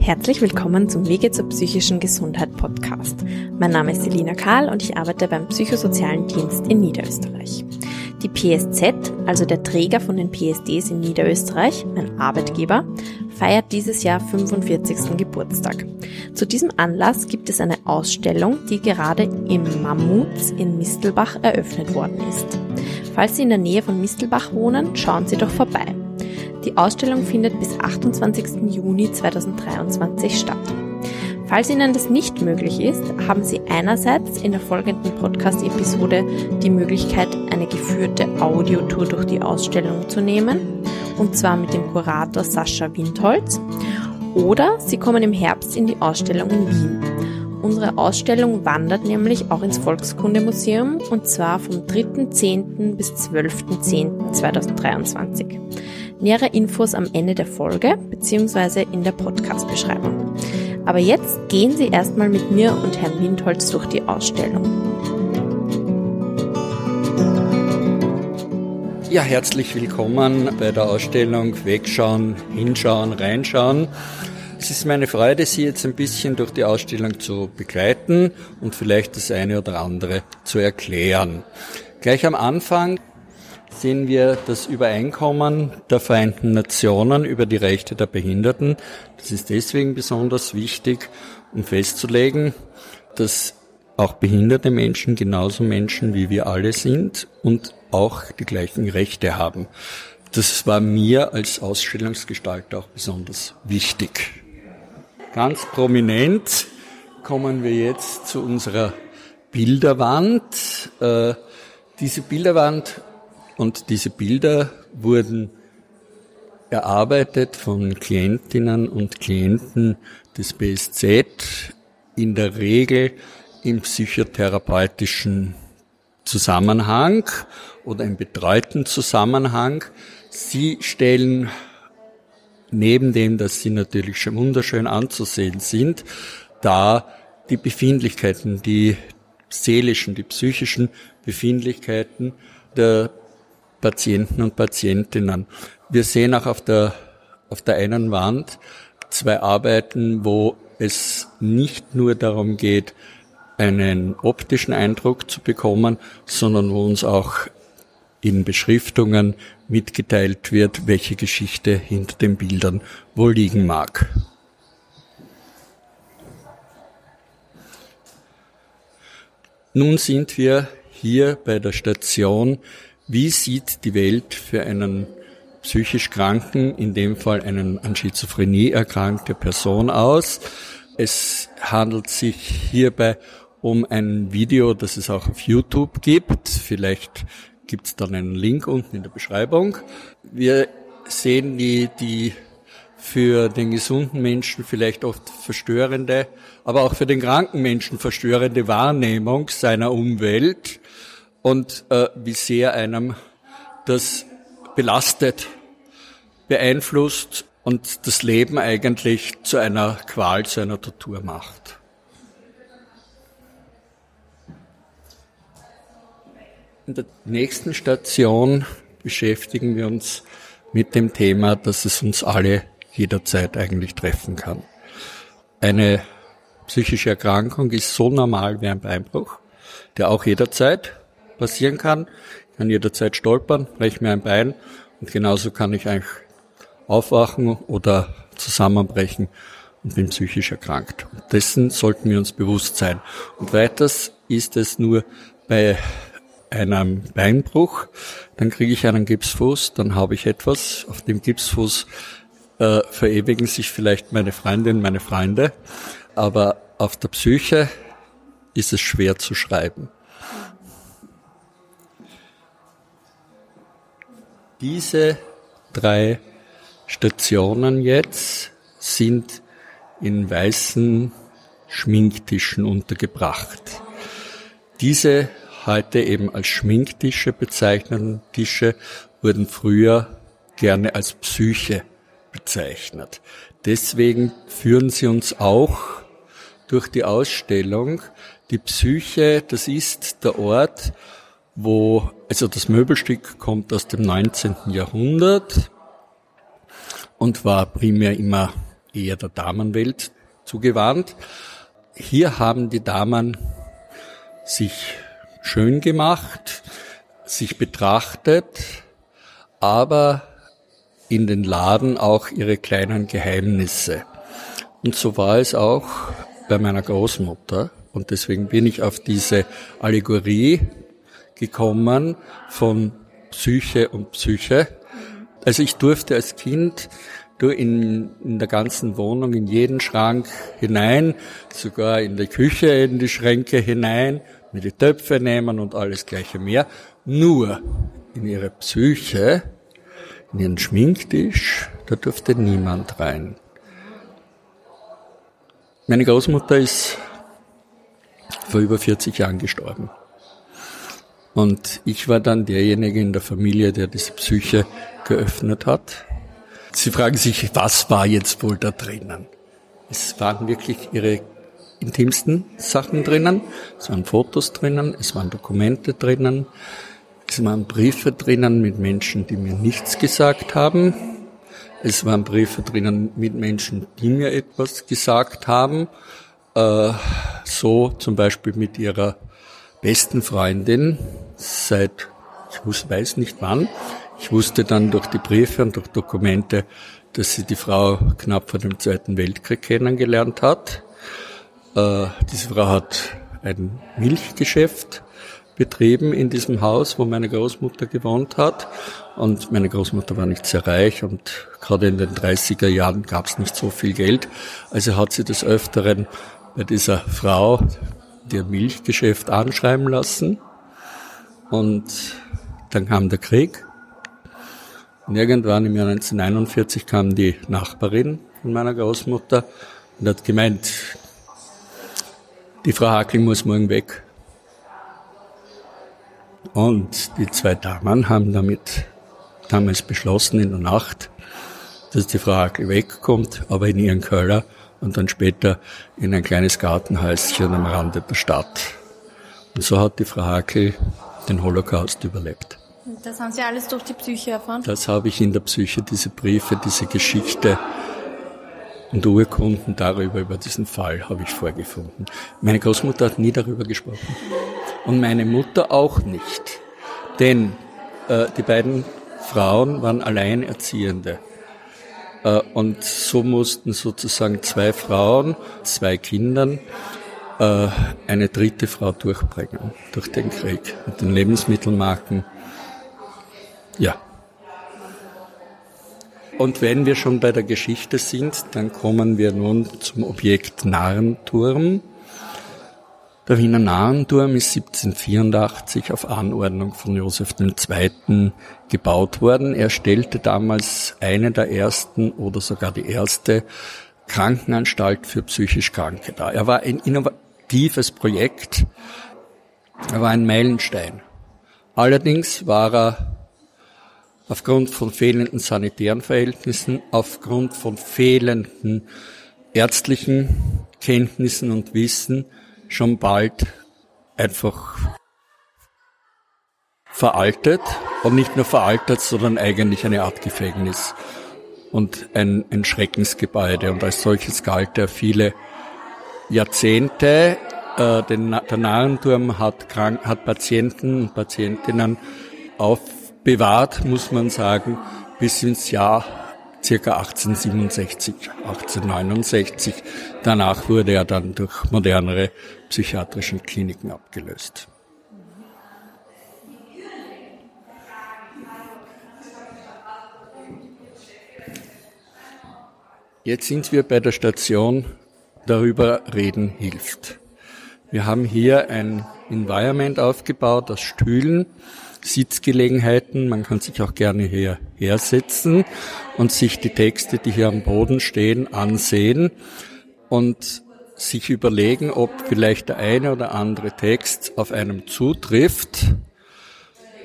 Herzlich willkommen zum Wege zur psychischen Gesundheit Podcast. Mein Name ist Selina Karl und ich arbeite beim Psychosozialen Dienst in Niederösterreich. Die PSZ, also der Träger von den PSDs in Niederösterreich, mein Arbeitgeber, feiert dieses Jahr 45. Geburtstag. Zu diesem Anlass gibt es eine Ausstellung, die gerade im Mammuts in Mistelbach eröffnet worden ist. Falls Sie in der Nähe von Mistelbach wohnen, schauen Sie doch vorbei. Die Ausstellung findet bis 28. Juni 2023 statt. Falls Ihnen das nicht möglich ist, haben Sie einerseits in der folgenden Podcast-Episode die Möglichkeit, eine geführte Audiotour durch die Ausstellung zu nehmen, und zwar mit dem Kurator Sascha Windholz, oder Sie kommen im Herbst in die Ausstellung in Wien. Unsere Ausstellung wandert nämlich auch ins Volkskundemuseum und zwar vom 3.10. bis 12.10.2023. Nähere Infos am Ende der Folge bzw. in der Podcast-Beschreibung. Aber jetzt gehen Sie erstmal mit mir und Herrn Windholz durch die Ausstellung. Ja, herzlich willkommen bei der Ausstellung Wegschauen, Hinschauen, Reinschauen. Es ist meine Freude, Sie jetzt ein bisschen durch die Ausstellung zu begleiten und vielleicht das eine oder andere zu erklären. Gleich am Anfang sehen wir das Übereinkommen der Vereinten Nationen über die Rechte der Behinderten. Das ist deswegen besonders wichtig, um festzulegen, dass auch behinderte Menschen genauso Menschen wie wir alle sind und auch die gleichen Rechte haben. Das war mir als Ausstellungsgestalter auch besonders wichtig. Ganz prominent kommen wir jetzt zu unserer Bilderwand. Äh, diese Bilderwand und diese Bilder wurden erarbeitet von Klientinnen und Klienten des BSZ, in der Regel im psychotherapeutischen Zusammenhang oder im betreuten Zusammenhang. Sie stellen neben dem, dass sie natürlich schon wunderschön anzusehen sind, da die Befindlichkeiten, die seelischen, die psychischen Befindlichkeiten der Patienten und Patientinnen. Wir sehen auch auf der, auf der einen Wand zwei Arbeiten, wo es nicht nur darum geht, einen optischen Eindruck zu bekommen, sondern wo uns auch in Beschriftungen mitgeteilt wird, welche Geschichte hinter den Bildern wohl liegen mag. Nun sind wir hier bei der Station wie sieht die Welt für einen psychisch Kranken, in dem Fall einen an Schizophrenie erkrankte Person aus? Es handelt sich hierbei um ein Video, das es auch auf YouTube gibt. Vielleicht gibt es dann einen Link unten in der Beschreibung. Wir sehen die, die für den gesunden Menschen vielleicht oft verstörende, aber auch für den kranken Menschen verstörende Wahrnehmung seiner Umwelt und äh, wie sehr einem das belastet, beeinflusst und das Leben eigentlich zu einer Qual, zu einer Tortur macht. In der nächsten Station beschäftigen wir uns mit dem Thema, dass es uns alle jederzeit eigentlich treffen kann. Eine psychische Erkrankung ist so normal wie ein Beinbruch, der auch jederzeit passieren kann. Ich kann jederzeit stolpern, breche mir ein Bein und genauso kann ich eigentlich aufwachen oder zusammenbrechen und bin psychisch erkrankt. Und dessen sollten wir uns bewusst sein. Und weiters ist es nur bei einem Beinbruch, dann kriege ich einen Gipsfuß, dann habe ich etwas. Auf dem Gipsfuß äh, verewigen sich vielleicht meine Freundin, meine Freunde, aber auf der Psyche ist es schwer zu schreiben. Diese drei Stationen jetzt sind in weißen Schminktischen untergebracht. Diese heute eben als Schminktische bezeichneten Tische wurden früher gerne als Psyche bezeichnet. Deswegen führen sie uns auch durch die Ausstellung, Die Psyche, das ist der Ort, wo, also das Möbelstück kommt aus dem 19. Jahrhundert und war primär immer eher der Damenwelt zugewandt. Hier haben die Damen sich schön gemacht, sich betrachtet, aber in den Laden auch ihre kleinen Geheimnisse. Und so war es auch bei meiner Großmutter. Und deswegen bin ich auf diese Allegorie gekommen von Psyche und Psyche. Also ich durfte als Kind in, in der ganzen Wohnung, in jeden Schrank hinein, sogar in die Küche, in die Schränke hinein, mir die Töpfe nehmen und alles gleiche mehr. Nur in ihre Psyche, in ihren Schminktisch, da durfte niemand rein. Meine Großmutter ist vor über 40 Jahren gestorben. Und ich war dann derjenige in der Familie, der diese Psyche geöffnet hat. Sie fragen sich, was war jetzt wohl da drinnen? Es waren wirklich ihre intimsten Sachen drinnen. Es waren Fotos drinnen, es waren Dokumente drinnen, es waren Briefe drinnen mit Menschen, die mir nichts gesagt haben. Es waren Briefe drinnen mit Menschen, die mir etwas gesagt haben. Äh, so zum Beispiel mit ihrer besten Freundin seit, ich weiß nicht wann. Ich wusste dann durch die Briefe und durch Dokumente, dass sie die Frau knapp vor dem Zweiten Weltkrieg kennengelernt hat. Äh, diese Frau hat ein Milchgeschäft betrieben in diesem Haus, wo meine Großmutter gewohnt hat. Und meine Großmutter war nicht sehr reich und gerade in den 30er Jahren gab es nicht so viel Geld. Also hat sie des Öfteren bei dieser Frau ihr Milchgeschäft anschreiben lassen. Und dann kam der Krieg. Und irgendwann im Jahr 1941 kam die Nachbarin von meiner Großmutter und hat gemeint, die Frau Hackling muss morgen weg. Und die zwei Damen haben damit damals beschlossen in der Nacht, dass die Frau Hackling wegkommt, aber in ihren Keller und dann später in ein kleines Gartenhäuschen am Rande der Stadt. Und so hat die Frau Hakel den Holocaust überlebt. Das haben Sie alles durch die Psyche erfahren? Das habe ich in der Psyche, diese Briefe, diese Geschichte und Urkunden darüber, über diesen Fall, habe ich vorgefunden. Meine Großmutter hat nie darüber gesprochen. Und meine Mutter auch nicht. Denn äh, die beiden Frauen waren Alleinerziehende. Äh, und so mussten sozusagen zwei Frauen, zwei Kindern, äh, eine dritte Frau durchbringen durch den Krieg mit den Lebensmittelmarken. Ja. Und wenn wir schon bei der Geschichte sind, dann kommen wir nun zum Objekt Narrenturm. Der Wiener Narrenturm ist 1784 auf Anordnung von Josef II. gebaut worden. Er stellte damals eine der ersten oder sogar die erste Krankenanstalt für psychisch Kranke dar. Er war ein innovatives Projekt. Er war ein Meilenstein. Allerdings war er aufgrund von fehlenden sanitären Verhältnissen, aufgrund von fehlenden ärztlichen Kenntnissen und Wissen schon bald einfach veraltet und nicht nur veraltet, sondern eigentlich eine Art Gefängnis und ein, ein Schreckensgebäude. Und als solches galt er viele Jahrzehnte. Äh, den, der Narrenturm hat, krank, hat Patienten und Patientinnen aufbewahrt, muss man sagen, bis ins Jahr circa 1867, 1869. Danach wurde er dann durch modernere psychiatrischen Kliniken abgelöst. Jetzt sind wir bei der Station Darüber reden hilft. Wir haben hier ein Environment aufgebaut aus Stühlen, Sitzgelegenheiten. Man kann sich auch gerne hier hersetzen und sich die Texte, die hier am Boden stehen, ansehen und sich überlegen, ob vielleicht der eine oder andere Text auf einem zutrifft.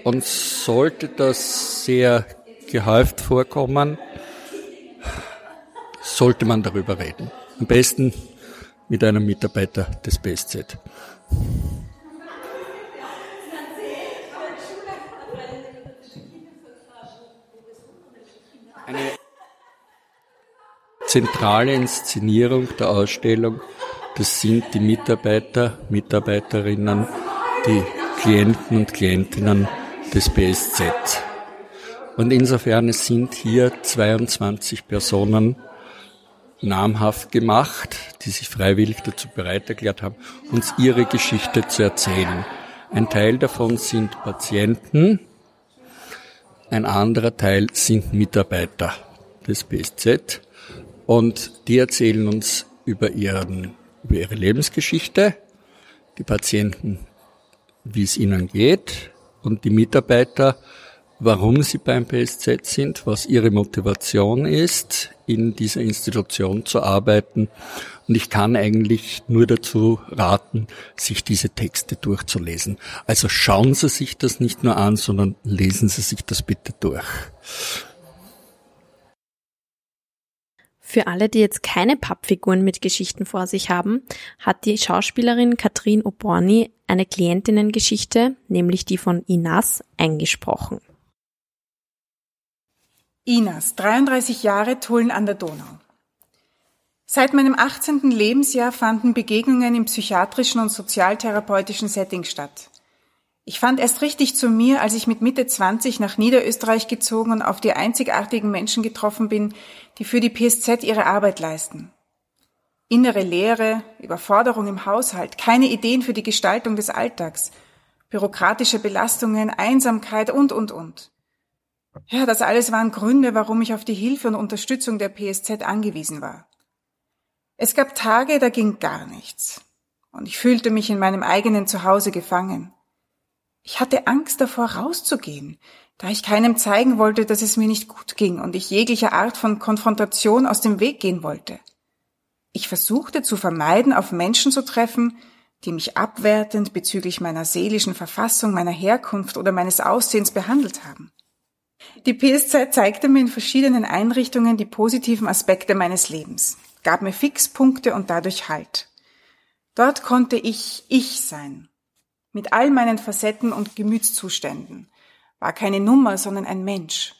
Und sollte das sehr gehäuft vorkommen, sollte man darüber reden. Am besten mit einem Mitarbeiter des BSZ. Eine zentrale Inszenierung der Ausstellung, das sind die Mitarbeiter, Mitarbeiterinnen, die Klienten und Klientinnen des BSZ. Und insofern es sind hier 22 Personen namhaft gemacht, die sich freiwillig dazu bereit erklärt haben, uns ihre Geschichte zu erzählen. Ein Teil davon sind Patienten, ein anderer Teil sind Mitarbeiter des BSZ und die erzählen uns über, ihren, über ihre Lebensgeschichte, die Patienten, wie es ihnen geht und die Mitarbeiter, warum sie beim PSZ sind, was ihre Motivation ist, in dieser Institution zu arbeiten. Und ich kann eigentlich nur dazu raten, sich diese Texte durchzulesen. Also schauen Sie sich das nicht nur an, sondern lesen Sie sich das bitte durch. Für alle, die jetzt keine Pappfiguren mit Geschichten vor sich haben, hat die Schauspielerin Katrin Oborny eine Klientinnengeschichte, nämlich die von Inas, eingesprochen. Inas, 33 Jahre, Tulln an der Donau. Seit meinem 18. Lebensjahr fanden Begegnungen im psychiatrischen und sozialtherapeutischen Setting statt. Ich fand erst richtig zu mir, als ich mit Mitte 20 nach Niederösterreich gezogen und auf die einzigartigen Menschen getroffen bin, die für die PSZ ihre Arbeit leisten. Innere Leere, Überforderung im Haushalt, keine Ideen für die Gestaltung des Alltags, bürokratische Belastungen, Einsamkeit und, und, und. Ja, das alles waren Gründe, warum ich auf die Hilfe und Unterstützung der PSZ angewiesen war. Es gab Tage, da ging gar nichts. Und ich fühlte mich in meinem eigenen Zuhause gefangen. Ich hatte Angst davor, rauszugehen, da ich keinem zeigen wollte, dass es mir nicht gut ging und ich jeglicher Art von Konfrontation aus dem Weg gehen wollte. Ich versuchte zu vermeiden, auf Menschen zu treffen, die mich abwertend bezüglich meiner seelischen Verfassung, meiner Herkunft oder meines Aussehens behandelt haben. Die PSZ zeigte mir in verschiedenen Einrichtungen die positiven Aspekte meines Lebens, gab mir Fixpunkte und dadurch Halt. Dort konnte ich ich sein, mit all meinen Facetten und Gemütszuständen, war keine Nummer, sondern ein Mensch.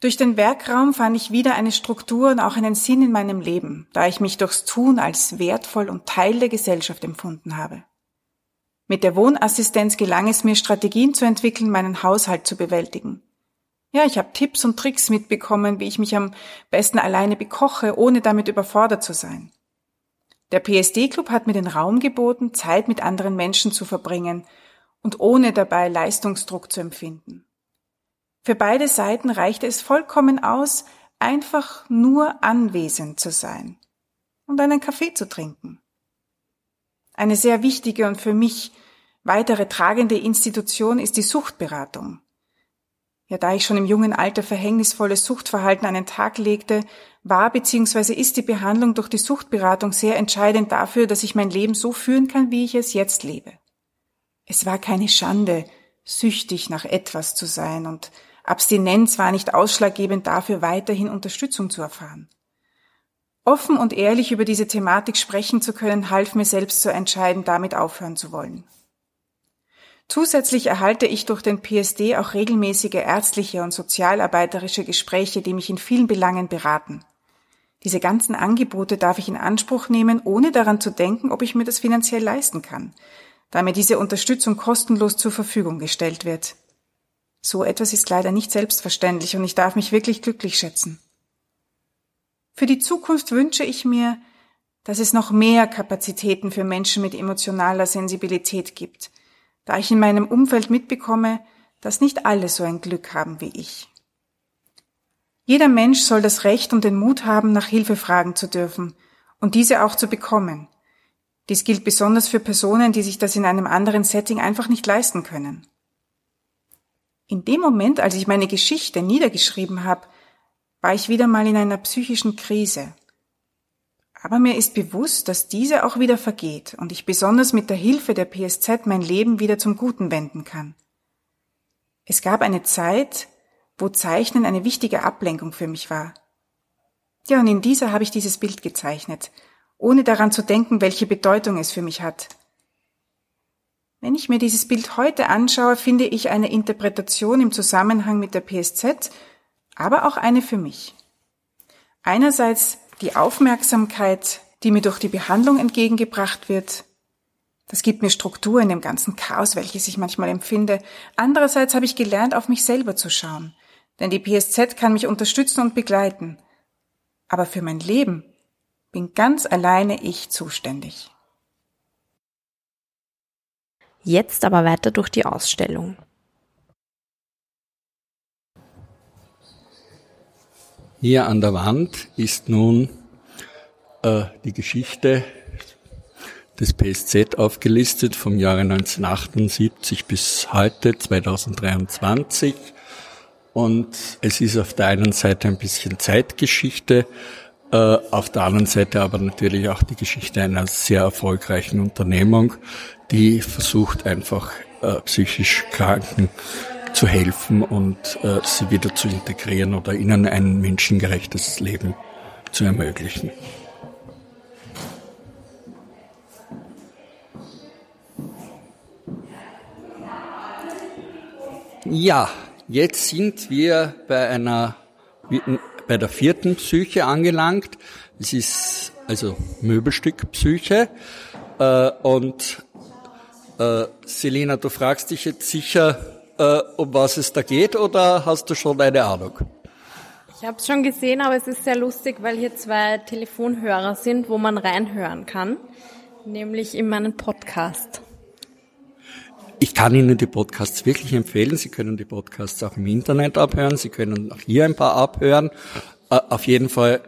Durch den Werkraum fand ich wieder eine Struktur und auch einen Sinn in meinem Leben, da ich mich durchs Tun als wertvoll und Teil der Gesellschaft empfunden habe. Mit der Wohnassistenz gelang es mir, Strategien zu entwickeln, meinen Haushalt zu bewältigen. Ja, ich habe Tipps und Tricks mitbekommen, wie ich mich am besten alleine bekoche, ohne damit überfordert zu sein. Der PSD-Club hat mir den Raum geboten, Zeit mit anderen Menschen zu verbringen und ohne dabei Leistungsdruck zu empfinden. Für beide Seiten reichte es vollkommen aus, einfach nur anwesend zu sein und einen Kaffee zu trinken. Eine sehr wichtige und für mich weitere tragende Institution ist die Suchtberatung. Ja, da ich schon im jungen Alter verhängnisvolles Suchtverhalten an den Tag legte, war bzw. ist die Behandlung durch die Suchtberatung sehr entscheidend dafür, dass ich mein Leben so führen kann, wie ich es jetzt lebe. Es war keine Schande, süchtig nach etwas zu sein und Abstinenz war nicht ausschlaggebend dafür, weiterhin Unterstützung zu erfahren. Offen und ehrlich über diese Thematik sprechen zu können, half mir selbst zu entscheiden, damit aufhören zu wollen. Zusätzlich erhalte ich durch den PSD auch regelmäßige ärztliche und sozialarbeiterische Gespräche, die mich in vielen Belangen beraten. Diese ganzen Angebote darf ich in Anspruch nehmen, ohne daran zu denken, ob ich mir das finanziell leisten kann, da mir diese Unterstützung kostenlos zur Verfügung gestellt wird. So etwas ist leider nicht selbstverständlich und ich darf mich wirklich glücklich schätzen. Für die Zukunft wünsche ich mir, dass es noch mehr Kapazitäten für Menschen mit emotionaler Sensibilität gibt, da ich in meinem Umfeld mitbekomme, dass nicht alle so ein Glück haben wie ich. Jeder Mensch soll das Recht und den Mut haben, nach Hilfe fragen zu dürfen und diese auch zu bekommen. Dies gilt besonders für Personen, die sich das in einem anderen Setting einfach nicht leisten können. In dem Moment, als ich meine Geschichte niedergeschrieben habe, war ich wieder mal in einer psychischen Krise. Aber mir ist bewusst, dass diese auch wieder vergeht und ich besonders mit der Hilfe der PSZ mein Leben wieder zum Guten wenden kann. Es gab eine Zeit, wo Zeichnen eine wichtige Ablenkung für mich war. Ja, und in dieser habe ich dieses Bild gezeichnet, ohne daran zu denken, welche Bedeutung es für mich hat. Wenn ich mir dieses Bild heute anschaue, finde ich eine Interpretation im Zusammenhang mit der PSZ, aber auch eine für mich. Einerseits die Aufmerksamkeit, die mir durch die Behandlung entgegengebracht wird. Das gibt mir Struktur in dem ganzen Chaos, welches ich manchmal empfinde. Andererseits habe ich gelernt, auf mich selber zu schauen. Denn die PSZ kann mich unterstützen und begleiten. Aber für mein Leben bin ganz alleine ich zuständig. Jetzt aber weiter durch die Ausstellung. Hier an der Wand ist nun äh, die Geschichte des PSZ aufgelistet vom Jahre 1978 bis heute 2023. Und es ist auf der einen Seite ein bisschen Zeitgeschichte, äh, auf der anderen Seite aber natürlich auch die Geschichte einer sehr erfolgreichen Unternehmung, die versucht einfach äh, psychisch Kranken zu helfen und äh, sie wieder zu integrieren oder ihnen ein menschengerechtes Leben zu ermöglichen. Ja, jetzt sind wir bei einer, bei der vierten Psyche angelangt. Es ist also Möbelstück Psyche. Äh, und äh, Selina, du fragst dich jetzt sicher, äh, um was es da geht, oder hast du schon eine Ahnung? Ich habe es schon gesehen, aber es ist sehr lustig, weil hier zwei Telefonhörer sind, wo man reinhören kann, nämlich in meinen Podcast. Ich kann Ihnen die Podcasts wirklich empfehlen. Sie können die Podcasts auch im Internet abhören. Sie können auch hier ein paar abhören. Äh, auf jeden Fall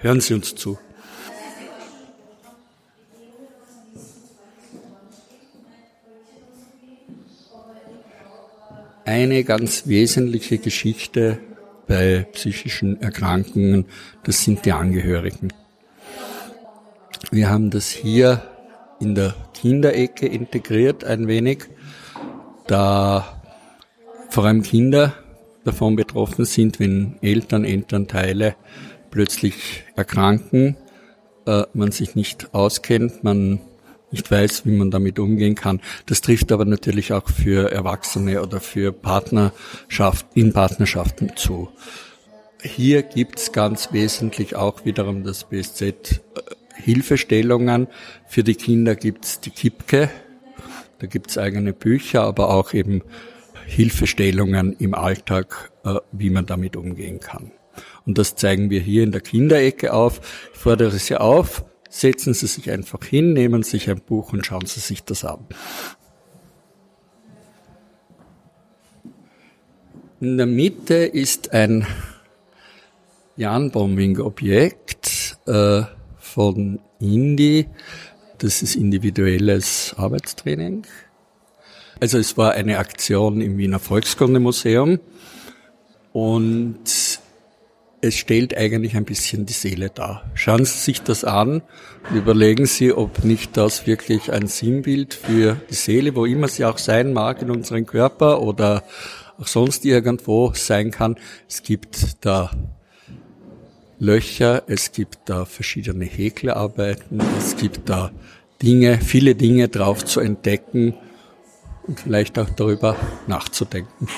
hören Sie uns zu. Eine ganz wesentliche Geschichte bei psychischen Erkrankungen, das sind die Angehörigen. Wir haben das hier in der Kinderecke integriert ein wenig da vor allem Kinder davon betroffen sind, wenn Eltern, Elternteile plötzlich erkranken, äh, man sich nicht auskennt, man nicht weiß, wie man damit umgehen kann. Das trifft aber natürlich auch für Erwachsene oder für Partnerschaft, in Partnerschaften zu. Hier gibt's ganz wesentlich auch wiederum das BSZ äh, Hilfestellungen. Für die Kinder gibt's die KIPKE, da gibt's eigene Bücher, aber auch eben Hilfestellungen im Alltag, äh, wie man damit umgehen kann. Und das zeigen wir hier in der Kinderecke auf. Ich fordere Sie auf, setzen Sie sich einfach hin, nehmen sich ein Buch und schauen Sie sich das an. In der Mitte ist ein Janbombing-Objekt äh, von Indy, das ist individuelles Arbeitstraining. Also es war eine Aktion im Wiener Volkskundemuseum und es stellt eigentlich ein bisschen die Seele dar. Schauen Sie sich das an und überlegen Sie, ob nicht das wirklich ein Sinnbild für die Seele, wo immer sie auch sein mag in unserem Körper oder auch sonst irgendwo sein kann. Es gibt da Löcher, es gibt da verschiedene Häkelarbeiten, es gibt da Dinge, viele Dinge drauf zu entdecken und vielleicht auch darüber nachzudenken.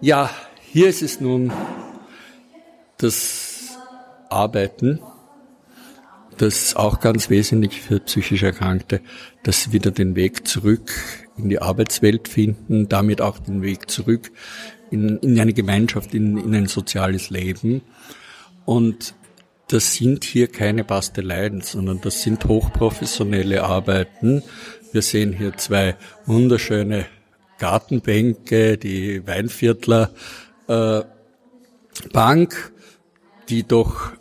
Ja, hier ist es nun das Arbeiten, das auch ganz wesentlich für psychisch Erkrankte, dass sie wieder den Weg zurück in die Arbeitswelt finden, damit auch den Weg zurück in, in eine Gemeinschaft, in, in ein soziales Leben. Und das sind hier keine Basteleien, sondern das sind hochprofessionelle Arbeiten. Wir sehen hier zwei wunderschöne Gartenbänke, die Weinviertler äh, Bank, die doch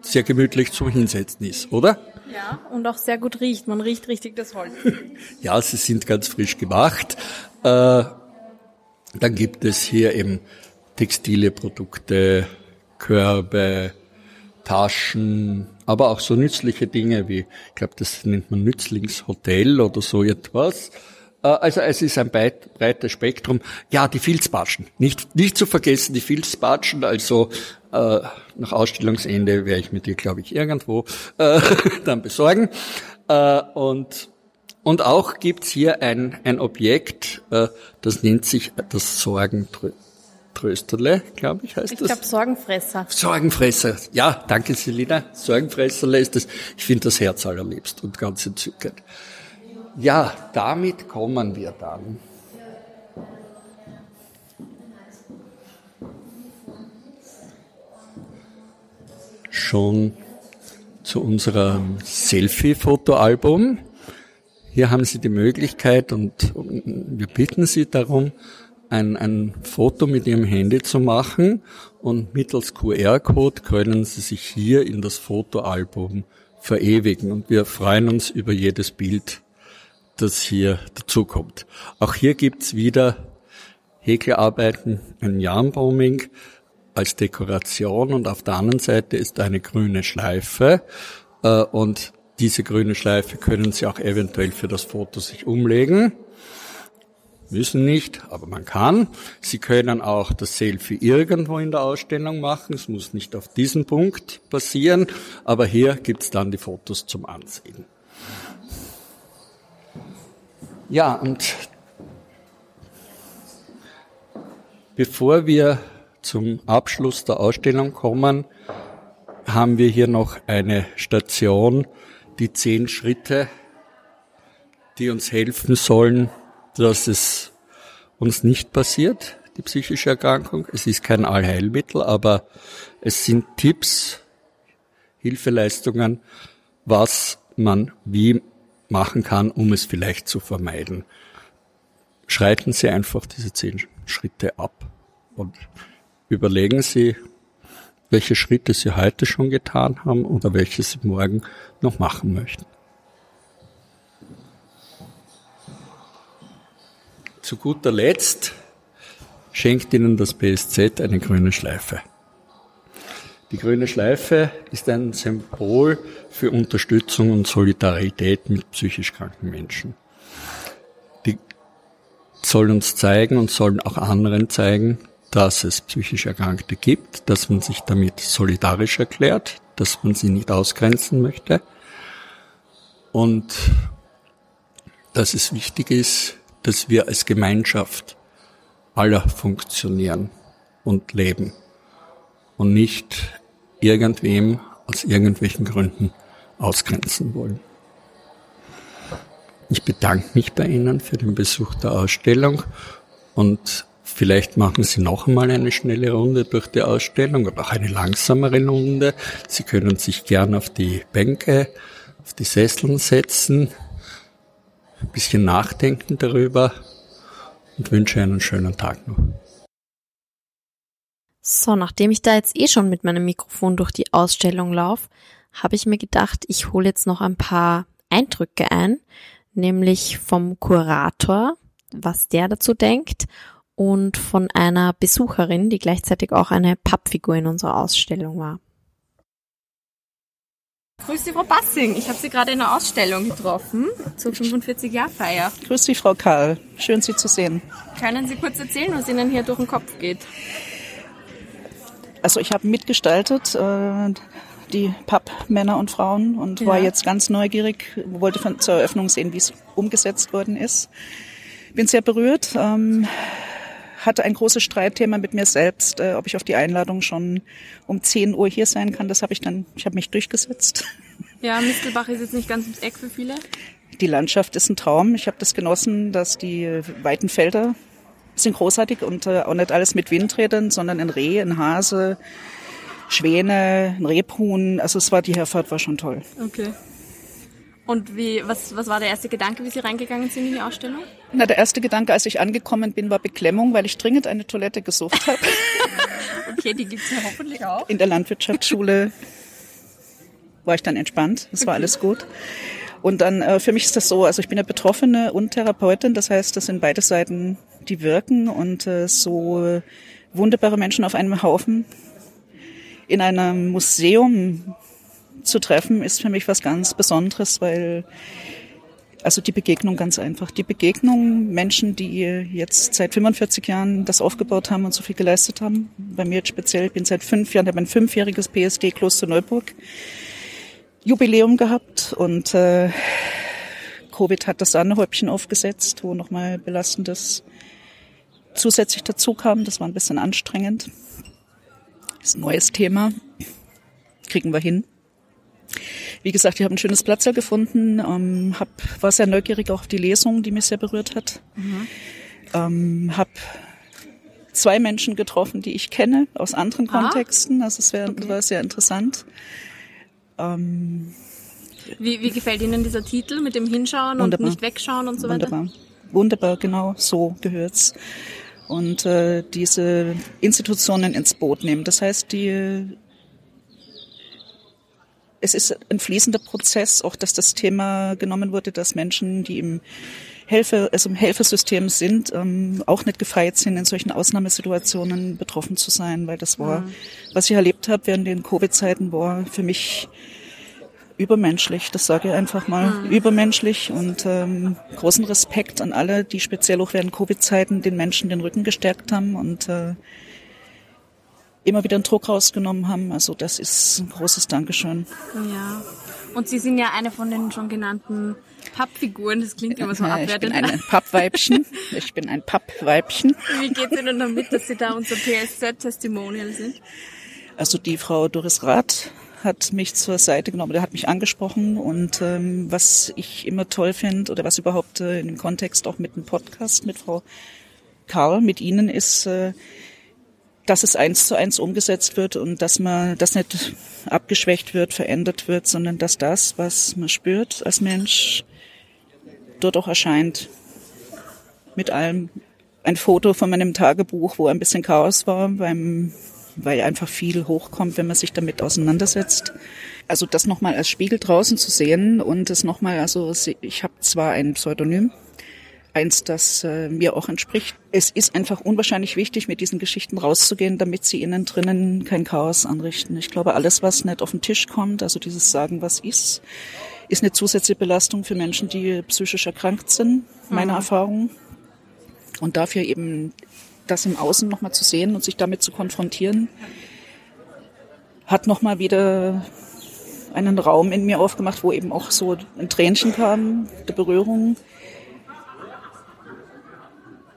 sehr gemütlich zum Hinsetzen ist, oder? Ja, und auch sehr gut riecht. Man riecht richtig das Holz. ja, sie sind ganz frisch gemacht. Äh, dann gibt es hier eben textile Produkte, Körbe, Taschen, aber auch so nützliche Dinge wie, ich glaube, das nennt man Nützlingshotel oder so etwas. Äh, also es ist ein breites Spektrum. Ja, die Filzbatschen. Nicht, nicht zu vergessen, die Filzbatschen. Also äh, nach Ausstellungsende werde ich mir die, glaube ich, irgendwo äh, dann besorgen. Äh, und, und auch gibt's hier ein, ein Objekt, äh, das nennt sich das Sorgentrösterle, glaube ich, heißt ich das. Ich glaube Sorgenfresser. Sorgenfresser. Ja, danke Selina. Sorgenfresserle ist das. Ich finde das Herz allerliebst und ganz entzückend. Ja, damit kommen wir dann. Schon zu unserem Selfie-Fotoalbum. Hier haben Sie die Möglichkeit und wir bitten Sie darum, ein, ein Foto mit Ihrem Handy zu machen und mittels QR-Code können Sie sich hier in das Fotoalbum verewigen. Und wir freuen uns über jedes Bild, das hier dazukommt. Auch hier gibt's wieder Häkelarbeiten, ein Yarnbombing als Dekoration und auf der anderen Seite ist eine grüne Schleife äh, und diese grüne Schleife können Sie auch eventuell für das Foto sich umlegen. Müssen nicht, aber man kann. Sie können auch das Selfie irgendwo in der Ausstellung machen. Es muss nicht auf diesem Punkt passieren, aber hier gibt's dann die Fotos zum Ansehen. Ja, und bevor wir zum Abschluss der Ausstellung kommen, haben wir hier noch eine Station, die zehn Schritte, die uns helfen sollen, dass es uns nicht passiert, die psychische Erkrankung. Es ist kein Allheilmittel, aber es sind Tipps, Hilfeleistungen, was man wie machen kann, um es vielleicht zu vermeiden. Schreiten Sie einfach diese zehn Schritte ab und überlegen Sie, welche Schritte Sie heute schon getan haben oder welche Sie morgen noch machen möchten. Zu guter Letzt schenkt Ihnen das BSZ eine grüne Schleife. Die grüne Schleife ist ein Symbol für Unterstützung und Solidarität mit psychisch kranken Menschen. Die soll uns zeigen und sollen auch anderen zeigen, dass es psychisch Erkrankte gibt, dass man sich damit solidarisch erklärt, dass man sie nicht ausgrenzen möchte und dass es wichtig ist, dass wir als Gemeinschaft aller funktionieren und leben und nicht irgendwem aus irgendwelchen Gründen ausgrenzen wollen. Ich bedanke mich bei Ihnen für den Besuch der Ausstellung und Vielleicht machen Sie noch einmal eine schnelle Runde durch die Ausstellung oder auch eine langsamere Runde. Sie können sich gern auf die Bänke, auf die Sesseln setzen, ein bisschen nachdenken darüber und wünsche einen schönen Tag noch. So, nachdem ich da jetzt eh schon mit meinem Mikrofon durch die Ausstellung laufe, habe ich mir gedacht, ich hole jetzt noch ein paar Eindrücke ein, nämlich vom Kurator, was der dazu denkt und von einer Besucherin, die gleichzeitig auch eine Pappfigur in unserer Ausstellung war. Grüß Sie, Frau Bassing. Ich habe Sie gerade in einer Ausstellung getroffen zur 45-Jahr-Feier. Grüß Sie, Frau Karl. Schön, Sie zu sehen. Können Sie kurz erzählen, was Ihnen hier durch den Kopf geht? Also ich habe mitgestaltet äh, die Pappmänner und Frauen und ja. war jetzt ganz neugierig, wollte von, zur Eröffnung sehen, wie es umgesetzt worden ist. Bin sehr berührt. Ähm, hatte ein großes Streitthema mit mir selbst, äh, ob ich auf die Einladung schon um 10 Uhr hier sein kann. Das habe ich dann, ich habe mich durchgesetzt. Ja, Mistelbach ist jetzt nicht ganz ums Eck für viele. Die Landschaft ist ein Traum. Ich habe das genossen, dass die weiten Felder sind großartig und äh, auch nicht alles mit Windrädern, sondern ein Reh, ein Hase, Schwäne, ein Rebhuhn. Also es war, die Herfahrt war schon toll. Okay. Und wie, was, was war der erste Gedanke, wie Sie reingegangen sind in die Ausstellung? Na, der erste Gedanke, als ich angekommen bin, war Beklemmung, weil ich dringend eine Toilette gesucht habe. okay, die gibt's ja hoffentlich auch. In der Landwirtschaftsschule war ich dann entspannt, es okay. war alles gut. Und dann, äh, für mich ist das so, also ich bin ja Betroffene und Therapeutin, das heißt, das sind beide Seiten, die wirken und äh, so wunderbare Menschen auf einem Haufen in einem Museum zu treffen, ist für mich was ganz Besonderes, weil also die Begegnung ganz einfach. Die Begegnung Menschen, die jetzt seit 45 Jahren das aufgebaut haben und so viel geleistet haben. Bei mir jetzt speziell, ich bin seit fünf Jahren, habe ein fünfjähriges PSD Kloster Neuburg. Jubiläum gehabt und äh, Covid hat das Sahnehäubchen aufgesetzt, wo nochmal Belastendes zusätzlich dazu kam. Das war ein bisschen anstrengend. Das ist ein neues Thema. Kriegen wir hin. Wie gesagt, ich habe ein schönes Platz gefunden, ähm, hab, war sehr neugierig auch auf die Lesung, die mich sehr berührt hat. Mhm. Ähm, habe zwei Menschen getroffen, die ich kenne aus anderen ah. Kontexten. Also es wär, okay. war sehr interessant. Ähm, wie, wie gefällt Ihnen dieser Titel mit dem Hinschauen wunderbar. und nicht wegschauen und so weiter? Wunderbar. Wunderbar, genau so gehört's. Und äh, diese Institutionen ins Boot nehmen. Das heißt, die es ist ein fließender Prozess, auch dass das Thema genommen wurde, dass Menschen, die im Helfer, also im Helfersystem sind, ähm, auch nicht gefeit sind, in solchen Ausnahmesituationen betroffen zu sein, weil das war, mhm. was ich erlebt habe während den Covid-Zeiten, war für mich übermenschlich, das sage ich einfach mal, mhm. übermenschlich und ähm, großen Respekt an alle, die speziell auch während Covid-Zeiten den Menschen den Rücken gestärkt haben und äh, immer wieder einen Druck rausgenommen haben. Also das ist ein großes Dankeschön. Ja. Und Sie sind ja eine von den schon genannten Pappfiguren, das klingt immer so abwertend. Ich bin ein Pappweibchen. Ich bin ein Pappweibchen. Wie geht es Ihnen damit, dass Sie da unser PSZ-Testimonial sind? Also die Frau Doris Rath hat mich zur Seite genommen, der hat mich angesprochen und ähm, was ich immer toll finde oder was überhaupt äh, in dem Kontext auch mit dem Podcast mit Frau Karl, mit Ihnen ist, äh, dass es eins zu eins umgesetzt wird und dass man das nicht abgeschwächt wird, verändert wird, sondern dass das, was man spürt als Mensch, dort auch erscheint. Mit allem. Ein Foto von meinem Tagebuch, wo ein bisschen Chaos war, beim, weil einfach viel hochkommt, wenn man sich damit auseinandersetzt. Also das nochmal als Spiegel draußen zu sehen und das nochmal, also ich habe zwar ein Pseudonym, eins, das äh, mir auch entspricht. Es ist einfach unwahrscheinlich wichtig, mit diesen Geschichten rauszugehen, damit sie innen drinnen kein Chaos anrichten. Ich glaube, alles, was nicht auf den Tisch kommt, also dieses Sagen, was ist, ist eine zusätzliche Belastung für Menschen, die psychisch erkrankt sind, meine mhm. Erfahrung. Und dafür eben das im Außen nochmal zu sehen und sich damit zu konfrontieren, hat nochmal wieder einen Raum in mir aufgemacht, wo eben auch so ein Tränchen kam, der Berührung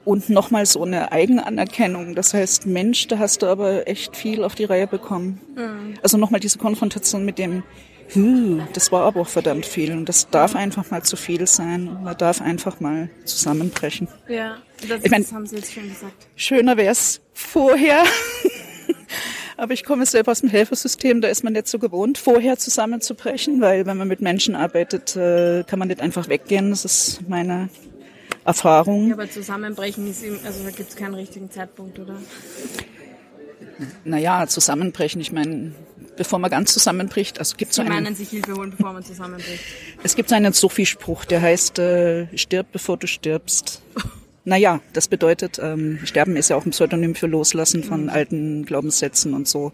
und nochmal so eine Eigenanerkennung. Das heißt, Mensch, da hast du aber echt viel auf die Reihe bekommen. Mhm. Also nochmal diese Konfrontation mit dem, hm, das war aber auch verdammt viel und das darf einfach mal zu viel sein. Man darf einfach mal zusammenbrechen. Ja, das, ich mein, das haben Sie jetzt schon gesagt. Schöner wäre es vorher. Aber ich komme selber aus dem Helfersystem, da ist man nicht so gewohnt, vorher zusammenzubrechen, weil wenn man mit Menschen arbeitet, äh, kann man nicht einfach weggehen. Das ist meine Erfahrung. Ja, aber zusammenbrechen ist, also da gibt es keinen richtigen Zeitpunkt, oder? Naja, zusammenbrechen, ich meine, bevor man ganz zusammenbricht, also gibt es so einen... meinen sich Hilfe holen, bevor man zusammenbricht? Es gibt so einen Sophie-Spruch, der heißt, äh, stirb bevor du stirbst. naja, das bedeutet, ähm, Sterben ist ja auch ein Pseudonym für Loslassen von mhm. alten Glaubenssätzen und so.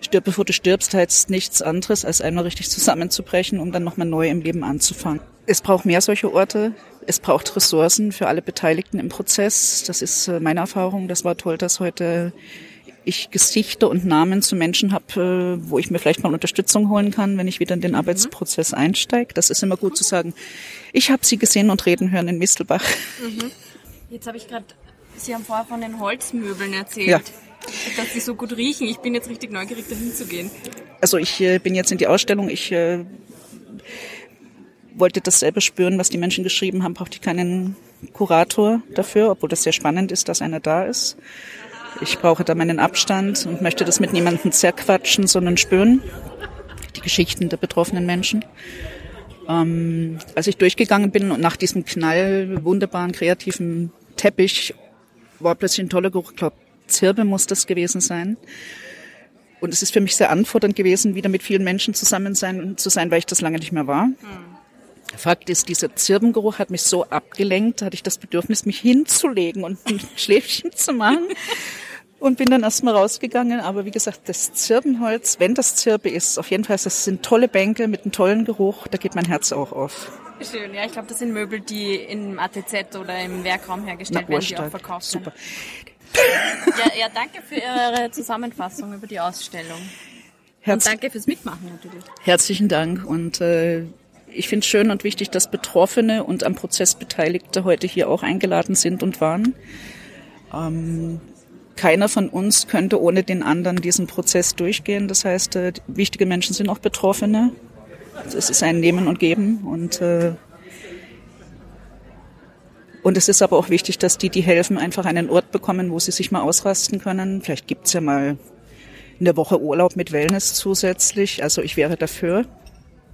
Stirb bevor du stirbst heißt nichts anderes, als einmal richtig zusammenzubrechen, um dann nochmal neu im Leben anzufangen. Es braucht mehr solche Orte. Es braucht Ressourcen für alle Beteiligten im Prozess. Das ist äh, meine Erfahrung. Das war toll, dass heute ich Gesichter und Namen zu Menschen habe, äh, wo ich mir vielleicht mal Unterstützung holen kann, wenn ich wieder in den mhm. Arbeitsprozess einsteige. Das ist immer gut zu sagen. Ich habe sie gesehen und reden hören in Mistelbach. Mhm. Jetzt habe ich gerade, Sie haben vorher von den Holzmöbeln erzählt. Ja dass sie so gut riechen. Ich bin jetzt richtig neugierig, dahin zu gehen. Also ich äh, bin jetzt in die Ausstellung. Ich äh, wollte das selber spüren, was die Menschen geschrieben haben. Brauchte ich keinen Kurator dafür, obwohl das sehr spannend ist, dass einer da ist. Ich brauche da meinen Abstand und möchte das mit niemandem zerquatschen, sondern spüren. Die Geschichten der betroffenen Menschen. Ähm, als ich durchgegangen bin und nach diesem Knall, wunderbaren, kreativen Teppich, war plötzlich ein toller Geruch. Ich glaube, Zirbe muss das gewesen sein. Und es ist für mich sehr anfordernd gewesen, wieder mit vielen Menschen zusammen sein, zu sein, weil ich das lange nicht mehr war. Mhm. Fakt ist, dieser Zirbengeruch hat mich so abgelenkt, hatte ich das Bedürfnis, mich hinzulegen und ein Schläfchen zu machen. Und bin dann erstmal rausgegangen. Aber wie gesagt, das Zirbenholz, wenn das Zirbe ist, auf jeden Fall, das sind tolle Bänke mit einem tollen Geruch, da geht mein Herz auch auf. Schön, ja, ich glaube, das sind Möbel, die im ATZ oder im Werkraum hergestellt Na, werden, die auch verkauft Super. Ja, ja, danke für Ihre Zusammenfassung über die Ausstellung. Herz und danke fürs Mitmachen natürlich. Herzlichen Dank und äh, ich finde es schön und wichtig, dass Betroffene und am Prozess Beteiligte heute hier auch eingeladen sind und waren. Ähm, keiner von uns könnte ohne den anderen diesen Prozess durchgehen. Das heißt, äh, wichtige Menschen sind auch Betroffene. Es ist ein Nehmen und Geben und äh, und es ist aber auch wichtig, dass die, die helfen, einfach einen Ort bekommen, wo sie sich mal ausrasten können. Vielleicht gibt's ja mal in der Woche Urlaub mit Wellness zusätzlich. Also ich wäre dafür,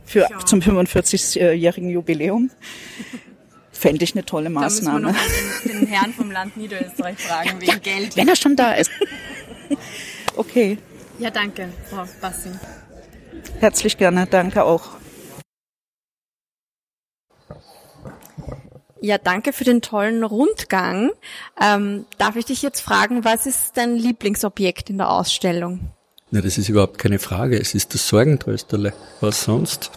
für ja. zum 45-jährigen Jubiläum. Fände ich eine tolle Maßnahme. Da müssen wir noch den, den Herrn vom Land Niederösterreich fragen, wegen Geld. Wenn er schon da ist. Okay. Ja, danke, Frau Bassing. Herzlich gerne, danke auch. Ja, danke für den tollen Rundgang. Ähm, darf ich dich jetzt fragen, was ist dein Lieblingsobjekt in der Ausstellung? Na, das ist überhaupt keine Frage. Es ist das Sorgentrösterle. Was sonst?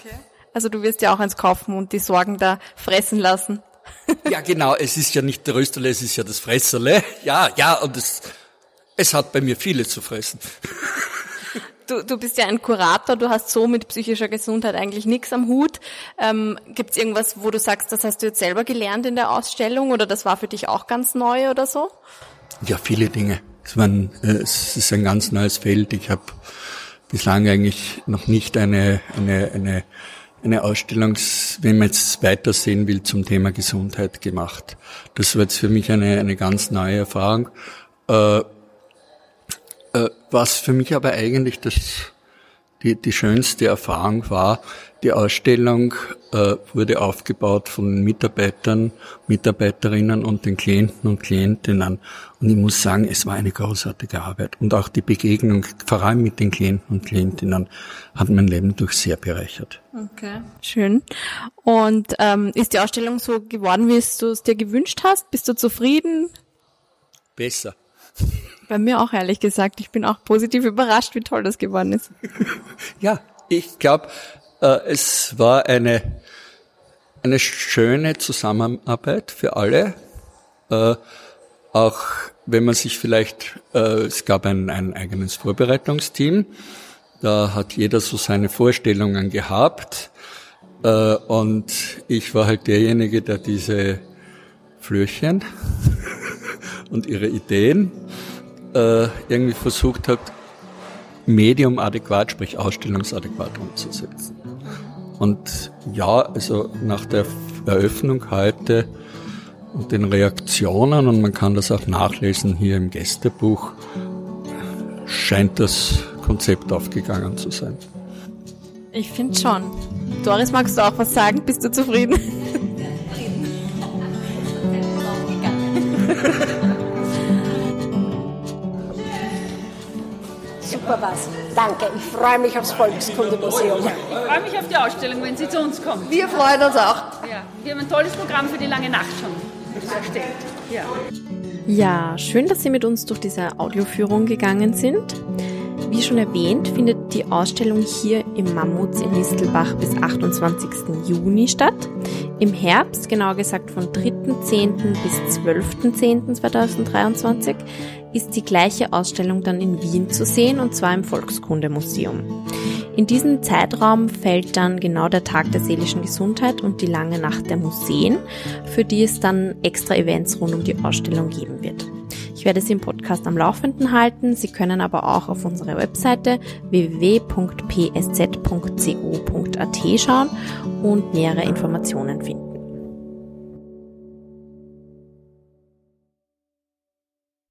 Okay. Also du wirst ja auch eins kaufen und die Sorgen da fressen lassen. ja, genau. Es ist ja nicht der Rösterle, es ist ja das Fresserle. Ja, ja, und es, es hat bei mir viele zu fressen. Du, du bist ja ein Kurator, du hast so mit psychischer Gesundheit eigentlich nichts am Hut. Ähm, Gibt es irgendwas, wo du sagst, das hast du jetzt selber gelernt in der Ausstellung oder das war für dich auch ganz neu oder so? Ja, viele Dinge. Es, waren, äh, es ist ein ganz neues Feld. Ich habe bislang eigentlich noch nicht eine, eine, eine, eine Ausstellung, wenn man jetzt weitersehen will, zum Thema Gesundheit gemacht. Das war jetzt für mich eine, eine ganz neue Erfahrung. Äh, äh, was für mich aber eigentlich das, die, die schönste Erfahrung war, die Ausstellung äh, wurde aufgebaut von Mitarbeitern, Mitarbeiterinnen und den Klienten und Klientinnen. Und ich muss sagen, es war eine großartige Arbeit. Und auch die Begegnung, vor allem mit den Klienten und Klientinnen, hat mein Leben durch sehr bereichert. Okay, schön. Und ähm, ist die Ausstellung so geworden, wie du es dir gewünscht hast? Bist du zufrieden? Besser. Bei mir auch ehrlich gesagt. Ich bin auch positiv überrascht, wie toll das geworden ist. ja, ich glaube, äh, es war eine, eine schöne Zusammenarbeit für alle. Äh, auch wenn man sich vielleicht, äh, es gab ein, ein eigenes Vorbereitungsteam, da hat jeder so seine Vorstellungen gehabt. Äh, und ich war halt derjenige, der diese Flöchen und ihre Ideen äh, irgendwie versucht hat, medium adäquat, sprich ausstellungsadäquat umzusetzen. Und ja, also nach der Eröffnung heute und den Reaktionen, und man kann das auch nachlesen hier im Gästebuch, scheint das Konzept aufgegangen zu sein. Ich finde schon. Doris, magst du auch was sagen? Bist du zufrieden? super was. Danke, ich freue mich aufs Volkskundemuseum. Ich freue mich auf die Ausstellung, wenn Sie zu uns kommen. Wir freuen uns auch. Ja, wir haben ein tolles Programm für die lange Nacht schon erstellt. Ja. ja, schön, dass Sie mit uns durch diese Audioführung gegangen sind. Wie schon erwähnt, findet die Ausstellung hier im Mammuts in Nistelbach bis 28. Juni statt. Im Herbst, genauer gesagt von 3.10. bis 12.10.2023, ist die gleiche Ausstellung dann in Wien zu sehen und zwar im Volkskundemuseum. In diesem Zeitraum fällt dann genau der Tag der seelischen Gesundheit und die lange Nacht der Museen, für die es dann extra Events rund um die Ausstellung geben wird. Ich werde Sie im Podcast am Laufenden halten. Sie können aber auch auf unsere Webseite www.psz.co.at schauen und nähere Informationen finden.